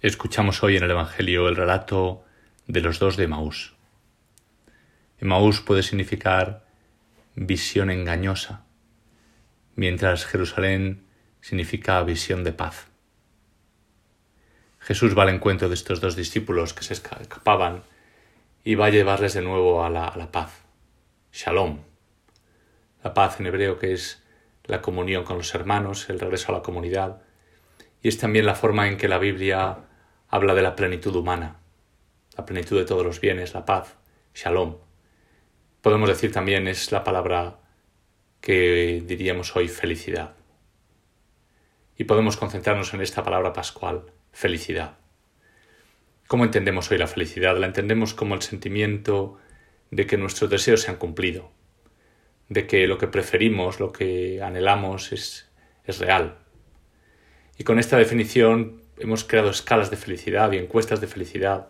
Escuchamos hoy en el Evangelio el relato de los dos de Maús. Maús puede significar visión engañosa, mientras Jerusalén significa visión de paz. Jesús va al encuentro de estos dos discípulos que se escapaban y va a llevarles de nuevo a la, a la paz. Shalom. La paz en hebreo que es la comunión con los hermanos, el regreso a la comunidad, y es también la forma en que la Biblia habla de la plenitud humana, la plenitud de todos los bienes, la paz, shalom. Podemos decir también es la palabra que diríamos hoy felicidad. Y podemos concentrarnos en esta palabra pascual, felicidad. ¿Cómo entendemos hoy la felicidad? La entendemos como el sentimiento de que nuestros deseos se han cumplido, de que lo que preferimos, lo que anhelamos es, es real. Y con esta definición hemos creado escalas de felicidad y encuestas de felicidad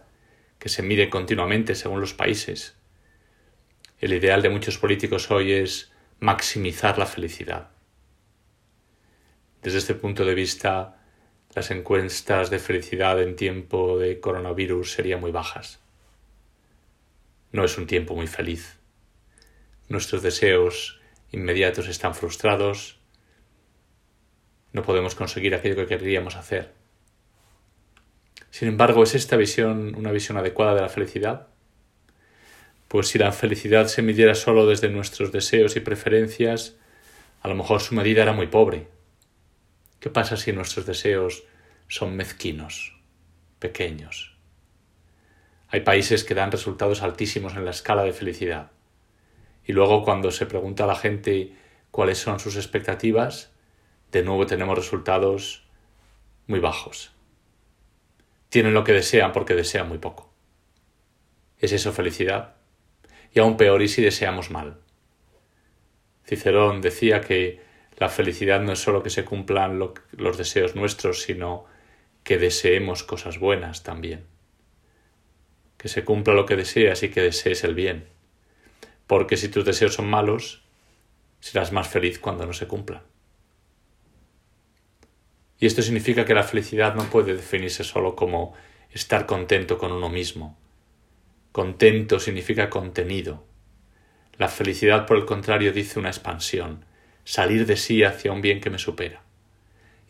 que se miden continuamente según los países. El ideal de muchos políticos hoy es maximizar la felicidad. Desde este punto de vista, las encuestas de felicidad en tiempo de coronavirus serían muy bajas. No es un tiempo muy feliz. Nuestros deseos inmediatos están frustrados. No podemos conseguir aquello que querríamos hacer. Sin embargo, ¿es esta visión una visión adecuada de la felicidad? Pues si la felicidad se midiera solo desde nuestros deseos y preferencias, a lo mejor su medida era muy pobre. ¿Qué pasa si nuestros deseos son mezquinos, pequeños? Hay países que dan resultados altísimos en la escala de felicidad. Y luego cuando se pregunta a la gente cuáles son sus expectativas, de nuevo tenemos resultados muy bajos tienen lo que desean porque desean muy poco. ¿Es eso felicidad? Y aún peor, ¿y si deseamos mal? Cicerón decía que la felicidad no es solo que se cumplan los deseos nuestros, sino que deseemos cosas buenas también. Que se cumpla lo que deseas y que desees el bien. Porque si tus deseos son malos, serás más feliz cuando no se cumplan. Y esto significa que la felicidad no puede definirse solo como estar contento con uno mismo. Contento significa contenido. La felicidad, por el contrario, dice una expansión, salir de sí hacia un bien que me supera.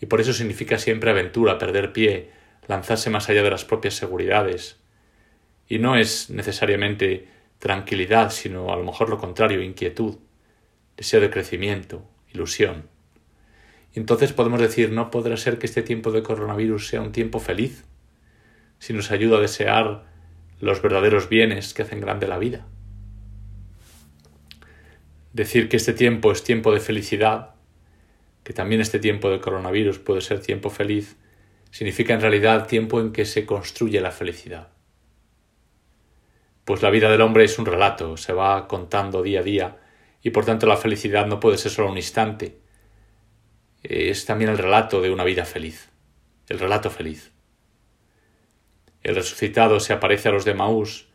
Y por eso significa siempre aventura, perder pie, lanzarse más allá de las propias seguridades. Y no es necesariamente tranquilidad, sino a lo mejor lo contrario, inquietud, deseo de crecimiento, ilusión entonces podemos decir, no podrá ser que este tiempo de coronavirus sea un tiempo feliz, si nos ayuda a desear los verdaderos bienes que hacen grande la vida. Decir que este tiempo es tiempo de felicidad, que también este tiempo de coronavirus puede ser tiempo feliz, significa en realidad tiempo en que se construye la felicidad. Pues la vida del hombre es un relato, se va contando día a día, y por tanto la felicidad no puede ser solo un instante, es también el relato de una vida feliz, el relato feliz. El resucitado se aparece a los de Maús,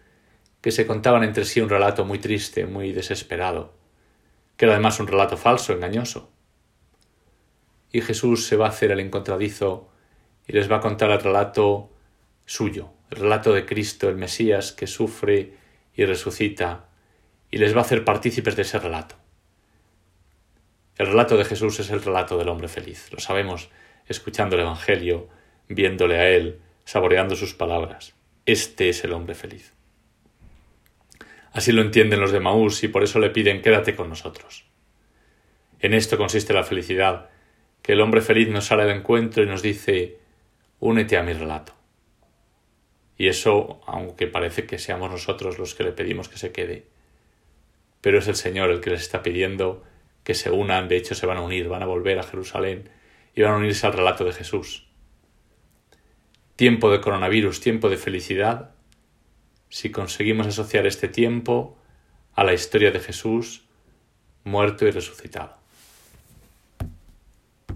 que se contaban entre sí un relato muy triste, muy desesperado, que era además un relato falso, engañoso. Y Jesús se va a hacer el encontradizo y les va a contar el relato suyo, el relato de Cristo, el Mesías, que sufre y resucita, y les va a hacer partícipes de ese relato. El relato de Jesús es el relato del hombre feliz. Lo sabemos escuchando el Evangelio, viéndole a Él, saboreando sus palabras. Este es el hombre feliz. Así lo entienden los de Maús y por eso le piden quédate con nosotros. En esto consiste la felicidad, que el hombre feliz nos sale de encuentro y nos dice únete a mi relato. Y eso, aunque parece que seamos nosotros los que le pedimos que se quede, pero es el Señor el que les está pidiendo que se unan, de hecho se van a unir, van a volver a Jerusalén y van a unirse al relato de Jesús. Tiempo de coronavirus, tiempo de felicidad, si conseguimos asociar este tiempo a la historia de Jesús muerto y resucitado.